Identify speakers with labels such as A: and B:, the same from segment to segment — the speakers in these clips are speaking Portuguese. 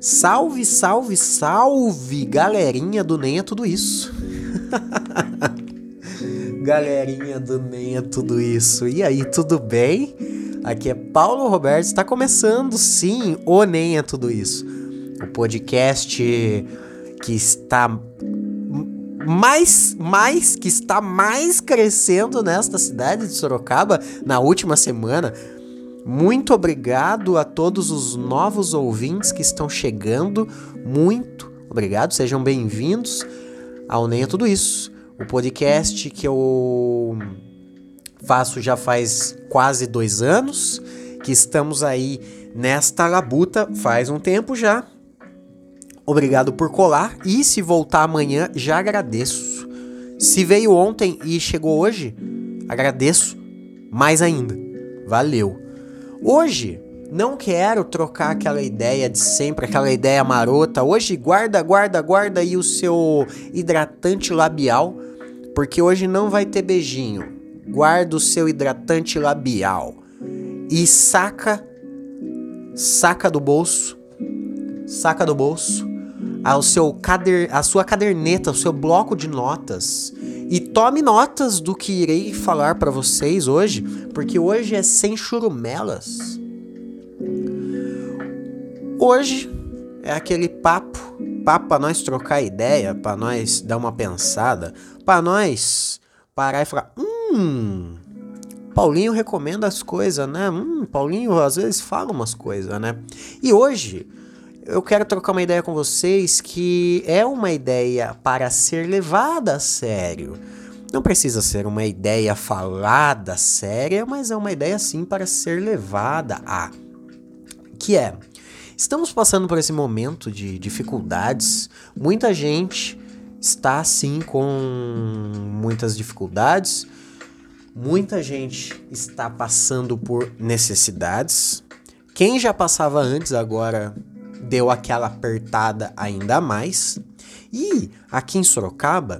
A: Salve, salve, salve, galerinha do Nem é Tudo Isso. galerinha do Nem é Tudo Isso. E aí, tudo bem? Aqui é Paulo Roberto, está começando sim o Nem é Tudo Isso. O podcast que está mais, mais, que está mais crescendo nesta cidade de Sorocaba na última semana. Muito obrigado a todos os novos ouvintes que estão chegando. Muito obrigado, sejam bem-vindos ao Nem é Tudo Isso, o podcast que eu faço já faz quase dois anos, que estamos aí nesta labuta faz um tempo já. Obrigado por colar e se voltar amanhã já agradeço. Se veio ontem e chegou hoje, agradeço mais ainda. Valeu. Hoje não quero trocar aquela ideia de sempre, aquela ideia marota. Hoje guarda, guarda, guarda aí o seu hidratante labial, porque hoje não vai ter beijinho. Guarda o seu hidratante labial e saca saca do bolso, saca do bolso ao seu cader, a sua caderneta, o seu bloco de notas e tome notas do que irei falar para vocês hoje, porque hoje é sem churumelas. Hoje é aquele papo, papo para nós trocar ideia, para nós dar uma pensada, para nós parar e falar, hum, Paulinho recomenda as coisas, né? Hum, Paulinho às vezes fala umas coisas, né? E hoje eu quero trocar uma ideia com vocês que é uma ideia para ser levada a sério. Não precisa ser uma ideia falada séria, mas é uma ideia sim para ser levada a. Que é, estamos passando por esse momento de dificuldades. Muita gente está sim com muitas dificuldades. Muita gente está passando por necessidades. Quem já passava antes agora deu aquela apertada ainda mais. E aqui em Sorocaba,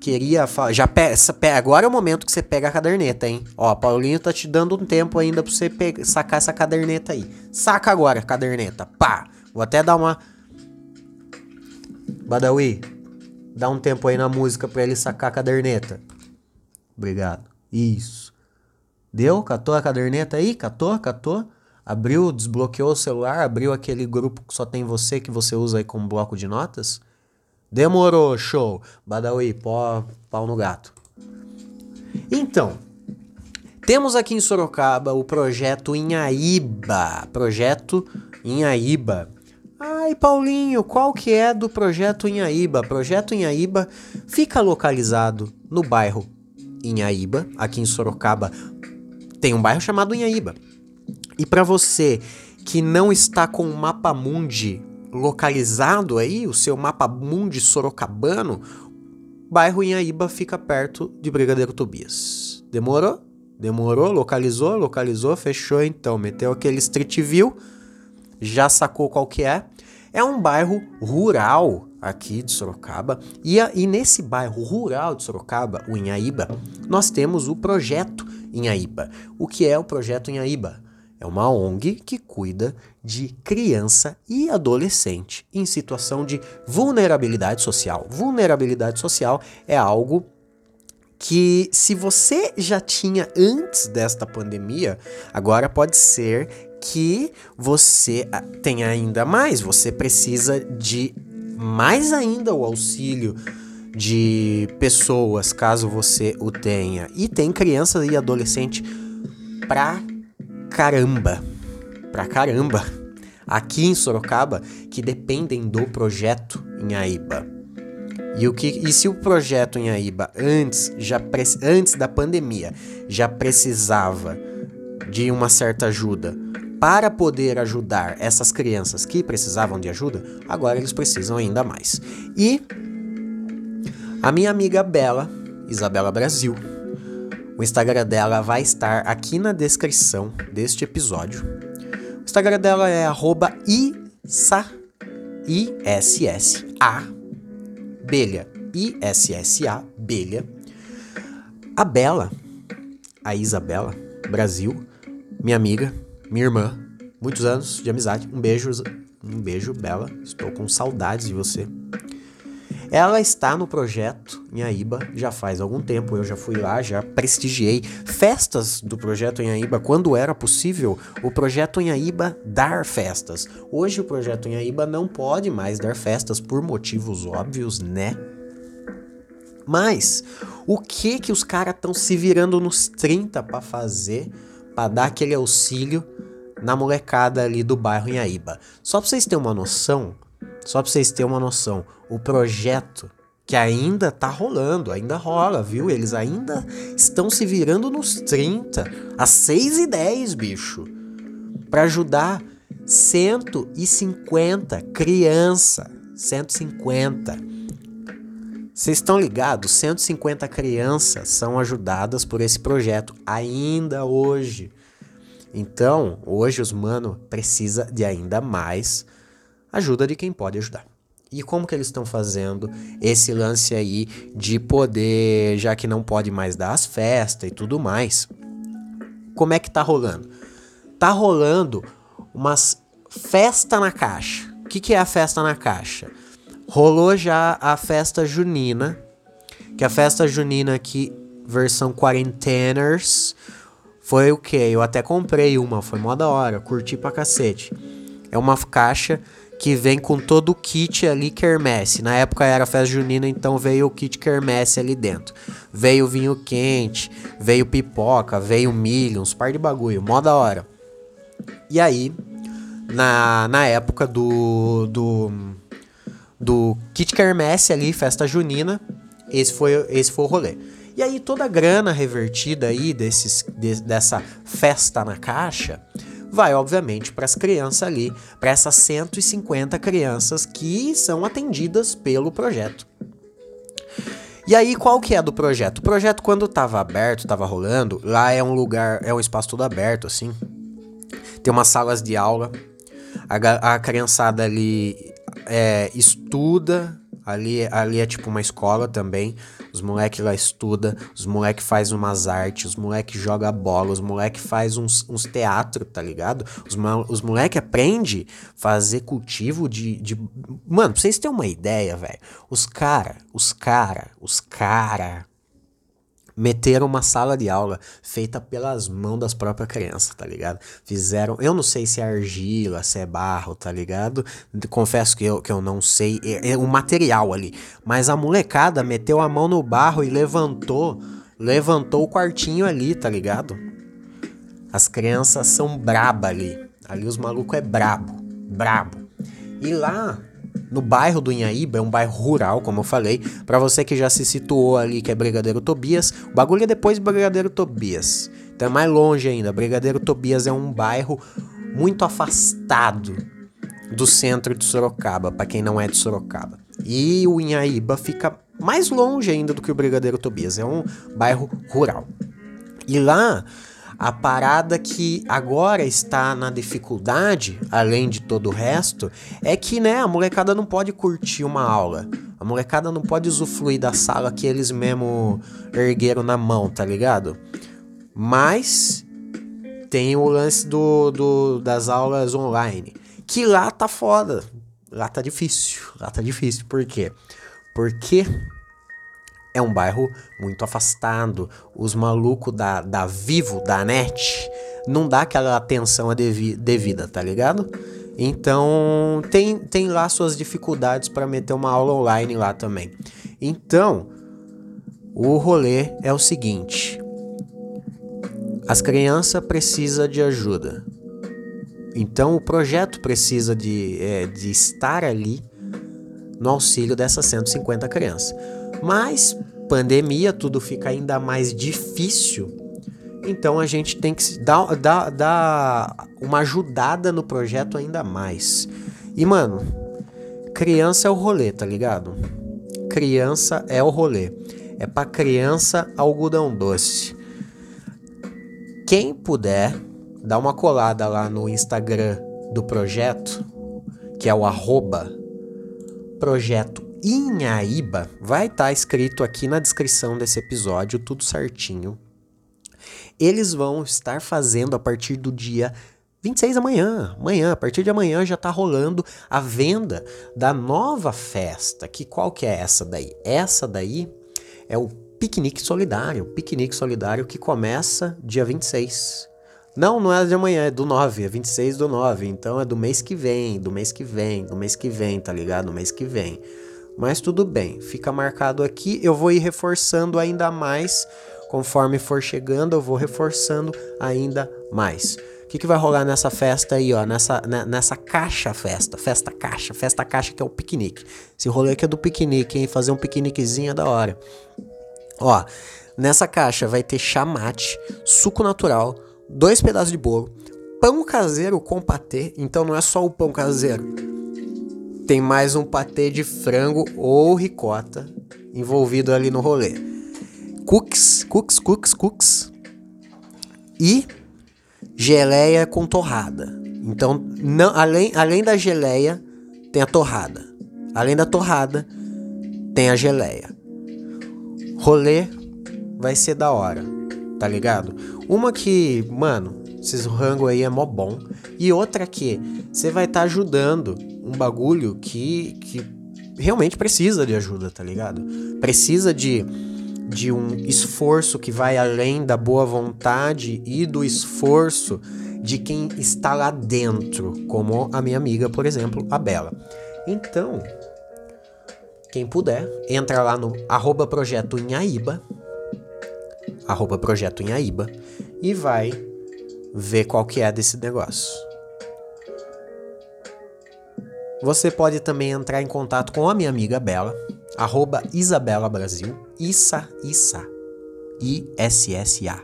A: queria falar. Já peça, agora é o momento que você pega a caderneta, hein? Ó, Paulinho tá te dando um tempo ainda pra você pegar, sacar essa caderneta aí. Saca agora a caderneta. Pá! Vou até dar uma. Badawi, dá um tempo aí na música pra ele sacar a caderneta. Obrigado. Isso. Deu? Catou a caderneta aí? Catou? Catou? Abriu, desbloqueou o celular, abriu aquele grupo que só tem você, que você usa aí como bloco de notas? Demorou, show. Badawi, pó, pau no gato. Então, temos aqui em Sorocaba o projeto Inhaíba. Projeto Inhaíba. Ai, Paulinho, qual que é do projeto Inhaíba? Projeto Inhaíba fica localizado no bairro Inhaíba, aqui em Sorocaba. Tem um bairro chamado Inhaíba. E para você que não está com o mapa mundi localizado aí, o seu mapa mundi sorocabano, bairro Inhaíba fica perto de Brigadeiro Tobias. Demorou? Demorou? Localizou? Localizou? Fechou então. Meteu aquele Street View, já sacou qual que é. É um bairro rural aqui de Sorocaba. E, a, e nesse bairro rural de Sorocaba, o Inhaíba, nós temos o projeto Inhaíba. O que é o projeto Inhaíba? É uma ONG que cuida de criança e adolescente em situação de vulnerabilidade social. Vulnerabilidade social é algo que, se você já tinha antes desta pandemia, agora pode ser que você ah, tenha ainda mais. Você precisa de mais ainda o auxílio de pessoas, caso você o tenha. E tem criança e adolescente pra caramba, pra caramba, aqui em Sorocaba, que dependem do projeto em Aíba. E, o que, e se o projeto em Aíba, antes, já antes da pandemia, já precisava de uma certa ajuda para poder ajudar essas crianças que precisavam de ajuda, agora eles precisam ainda mais. E a minha amiga Bela, Isabela Brasil, o Instagram dela vai estar aqui na descrição deste episódio. O Instagram dela é arroba issa, I-S-S-A, belha, I-S-S-A, belha. A Bela, a Isabela, Brasil, minha amiga, minha irmã, muitos anos de amizade. Um beijo, Um beijo, Bela. Estou com saudades de você. Ela está no projeto em Aíba já faz algum tempo. Eu já fui lá, já prestigiei festas do projeto em Aíba quando era possível. O projeto em Aíba dar festas. Hoje o projeto em Aíba não pode mais dar festas por motivos óbvios, né? Mas o que que os caras estão se virando nos 30 para fazer, para dar aquele auxílio na molecada ali do bairro em Aíba? Só para vocês terem uma noção, só para vocês terem uma noção, o projeto que ainda tá rolando, ainda rola, viu? Eles ainda estão se virando nos 30, às 6 e 10, bicho, para ajudar 150 criança, 150. Vocês estão ligados? 150 crianças são ajudadas por esse projeto ainda hoje. Então, hoje os mano precisa de ainda mais ajuda de quem pode ajudar. E como que eles estão fazendo esse lance aí de poder, já que não pode mais dar as festas e tudo mais? Como é que tá rolando? Tá rolando umas festa na caixa. O que, que é a festa na caixa? Rolou já a festa junina, que a festa junina aqui, versão quarenteners, foi o que? Eu até comprei uma, foi mó da hora, curti pra cacete. É uma caixa que vem com todo o kit ali quermesse. Na época era festa junina, então veio o kit quermesse ali dentro. Veio vinho quente, veio pipoca, veio milho, uns par de bagulho, mó da hora. E aí, na, na época do, do, do kit quermesse ali, festa junina, esse foi, esse foi o rolê. E aí toda a grana revertida aí desses, de, dessa festa na caixa vai obviamente para as crianças ali, para essas 150 crianças que são atendidas pelo projeto. E aí, qual que é do projeto? O projeto, quando estava aberto, estava rolando, lá é um lugar, é um espaço todo aberto, assim. Tem umas salas de aula. A, a criançada ali é, estuda, ali, ali é tipo uma escola também. Os moleques lá estuda, os moleques faz umas artes, os moleques joga bola, os moleques faz uns, uns teatro, tá ligado? Os, os moleques aprende fazer cultivo de, de... Mano, pra vocês terem uma ideia, velho, os cara, os cara, os cara meteram uma sala de aula feita pelas mãos das próprias crianças, tá ligado? Fizeram, eu não sei se é argila, se é barro, tá ligado? Confesso que eu, que eu não sei é, é o material ali, mas a molecada meteu a mão no barro e levantou, levantou o quartinho ali, tá ligado? As crianças são braba ali. Ali os malucos é brabo, brabo. E lá no bairro do Inhaíba, é um bairro rural, como eu falei. Para você que já se situou ali, que é Brigadeiro Tobias, o bagulho é depois de Brigadeiro Tobias. Então é mais longe ainda. Brigadeiro Tobias é um bairro muito afastado do centro de Sorocaba, para quem não é de Sorocaba. E o Inhaíba fica mais longe ainda do que o Brigadeiro Tobias. É um bairro rural. E lá a parada que agora está na dificuldade, além de todo o resto, é que, né, a molecada não pode curtir uma aula. A molecada não pode usufruir da sala que eles mesmo ergueram na mão, tá ligado? Mas tem o lance do, do, das aulas online. Que lá tá foda. Lá tá difícil. Lá tá difícil. Por quê? Porque é um bairro muito afastado. Os malucos da, da Vivo, da NET, não dá aquela atenção devida, tá ligado? Então, tem, tem lá suas dificuldades para meter uma aula online lá também. Então, o rolê é o seguinte: as crianças precisam de ajuda. Então, o projeto precisa de, é, de estar ali no auxílio dessas 150 crianças. Mas pandemia, tudo fica ainda mais difícil. Então a gente tem que dar, dar, dar uma ajudada no projeto ainda mais. E mano, criança é o rolê, tá ligado? Criança é o rolê. É pra criança algodão doce. Quem puder, dá uma colada lá no Instagram do projeto, que é o arroba projeto Inhaíba vai estar tá escrito aqui na descrição desse episódio, tudo certinho. Eles vão estar fazendo a partir do dia 26 amanhã, amanhã, a partir de amanhã já tá rolando a venda da nova festa. Que qual que é essa daí? Essa daí é o piquenique solidário, piquenique solidário que começa dia 26. Não, não é de amanhã, é do 9, é 26 do 9. Então é do mês que vem, do mês que vem, do mês que vem, tá ligado? Do mês que vem. Mas tudo bem, fica marcado aqui. Eu vou ir reforçando ainda mais. Conforme for chegando, eu vou reforçando ainda mais. O que, que vai rolar nessa festa aí, ó? Nessa, né, nessa caixa festa. Festa caixa. Festa caixa que é o piquenique. Esse rolê aqui é do piquenique, hein? Fazer um piqueniquezinho é da hora. Ó, nessa caixa vai ter chamate, suco natural, dois pedaços de bolo, pão caseiro com patê. Então não é só o pão caseiro tem mais um patê de frango ou ricota envolvido ali no rolê. Cookies, cookies, cookies, cookies. E geleia com torrada. Então, não, além, além da geleia, tem a torrada. Além da torrada, tem a geleia. Rolê vai ser da hora, tá ligado? Uma que, mano, esses rango aí é mó bom. E outra que você vai estar tá ajudando um bagulho que, que realmente precisa de ajuda, tá ligado? Precisa de, de um esforço que vai além da boa vontade e do esforço de quem está lá dentro, como a minha amiga, por exemplo, a Bela. Então, quem puder, entra lá no arroba projeto Inhaíba, arroba projeto Inhaíba, e vai ver qual que é desse negócio. Você pode também entrar em contato com a minha amiga Bela, arroba Isabela Brasil, Issa, Issa, I-S-S-A,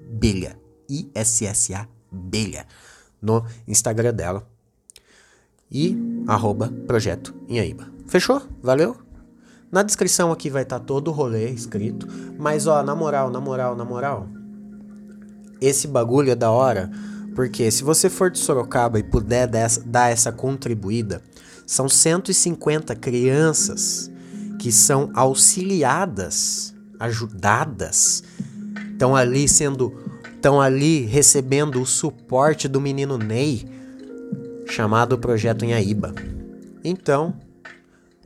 A: Belha, I-S-S-A, Belha, no Instagram dela. E arroba Projeto Inhaíba. Fechou? Valeu? Na descrição aqui vai estar tá todo o rolê escrito. Mas ó, na moral, na moral, na moral. Esse bagulho é da hora porque se você for de Sorocaba e puder dar essa contribuída, são 150 crianças que são auxiliadas, ajudadas, estão ali sendo, estão ali recebendo o suporte do menino Ney, chamado Projeto Inhaíba. Então,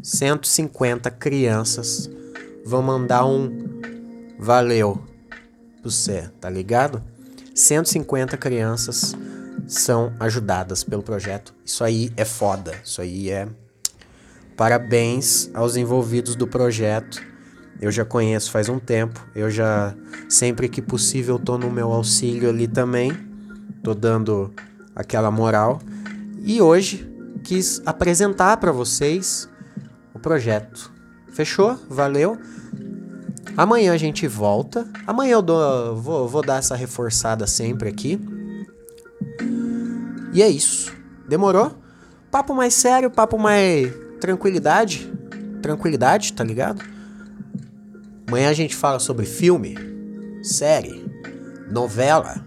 A: 150 crianças vão mandar um valeu pro você, tá ligado? 150 crianças são ajudadas pelo projeto. Isso aí é foda. Isso aí é. Parabéns aos envolvidos do projeto. Eu já conheço faz um tempo. Eu já, sempre que possível, tô no meu auxílio ali também. Tô dando aquela moral. E hoje quis apresentar para vocês o projeto. Fechou? Valeu? Amanhã a gente volta. Amanhã eu dou, vou, vou dar essa reforçada sempre aqui. E é isso. Demorou? Papo mais sério, papo mais tranquilidade. Tranquilidade, tá ligado? Amanhã a gente fala sobre filme, série, novela,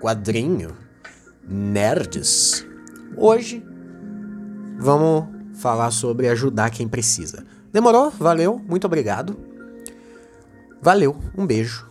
A: quadrinho, nerds. Hoje vamos falar sobre ajudar quem precisa. Demorou? Valeu, muito obrigado. Valeu, um beijo.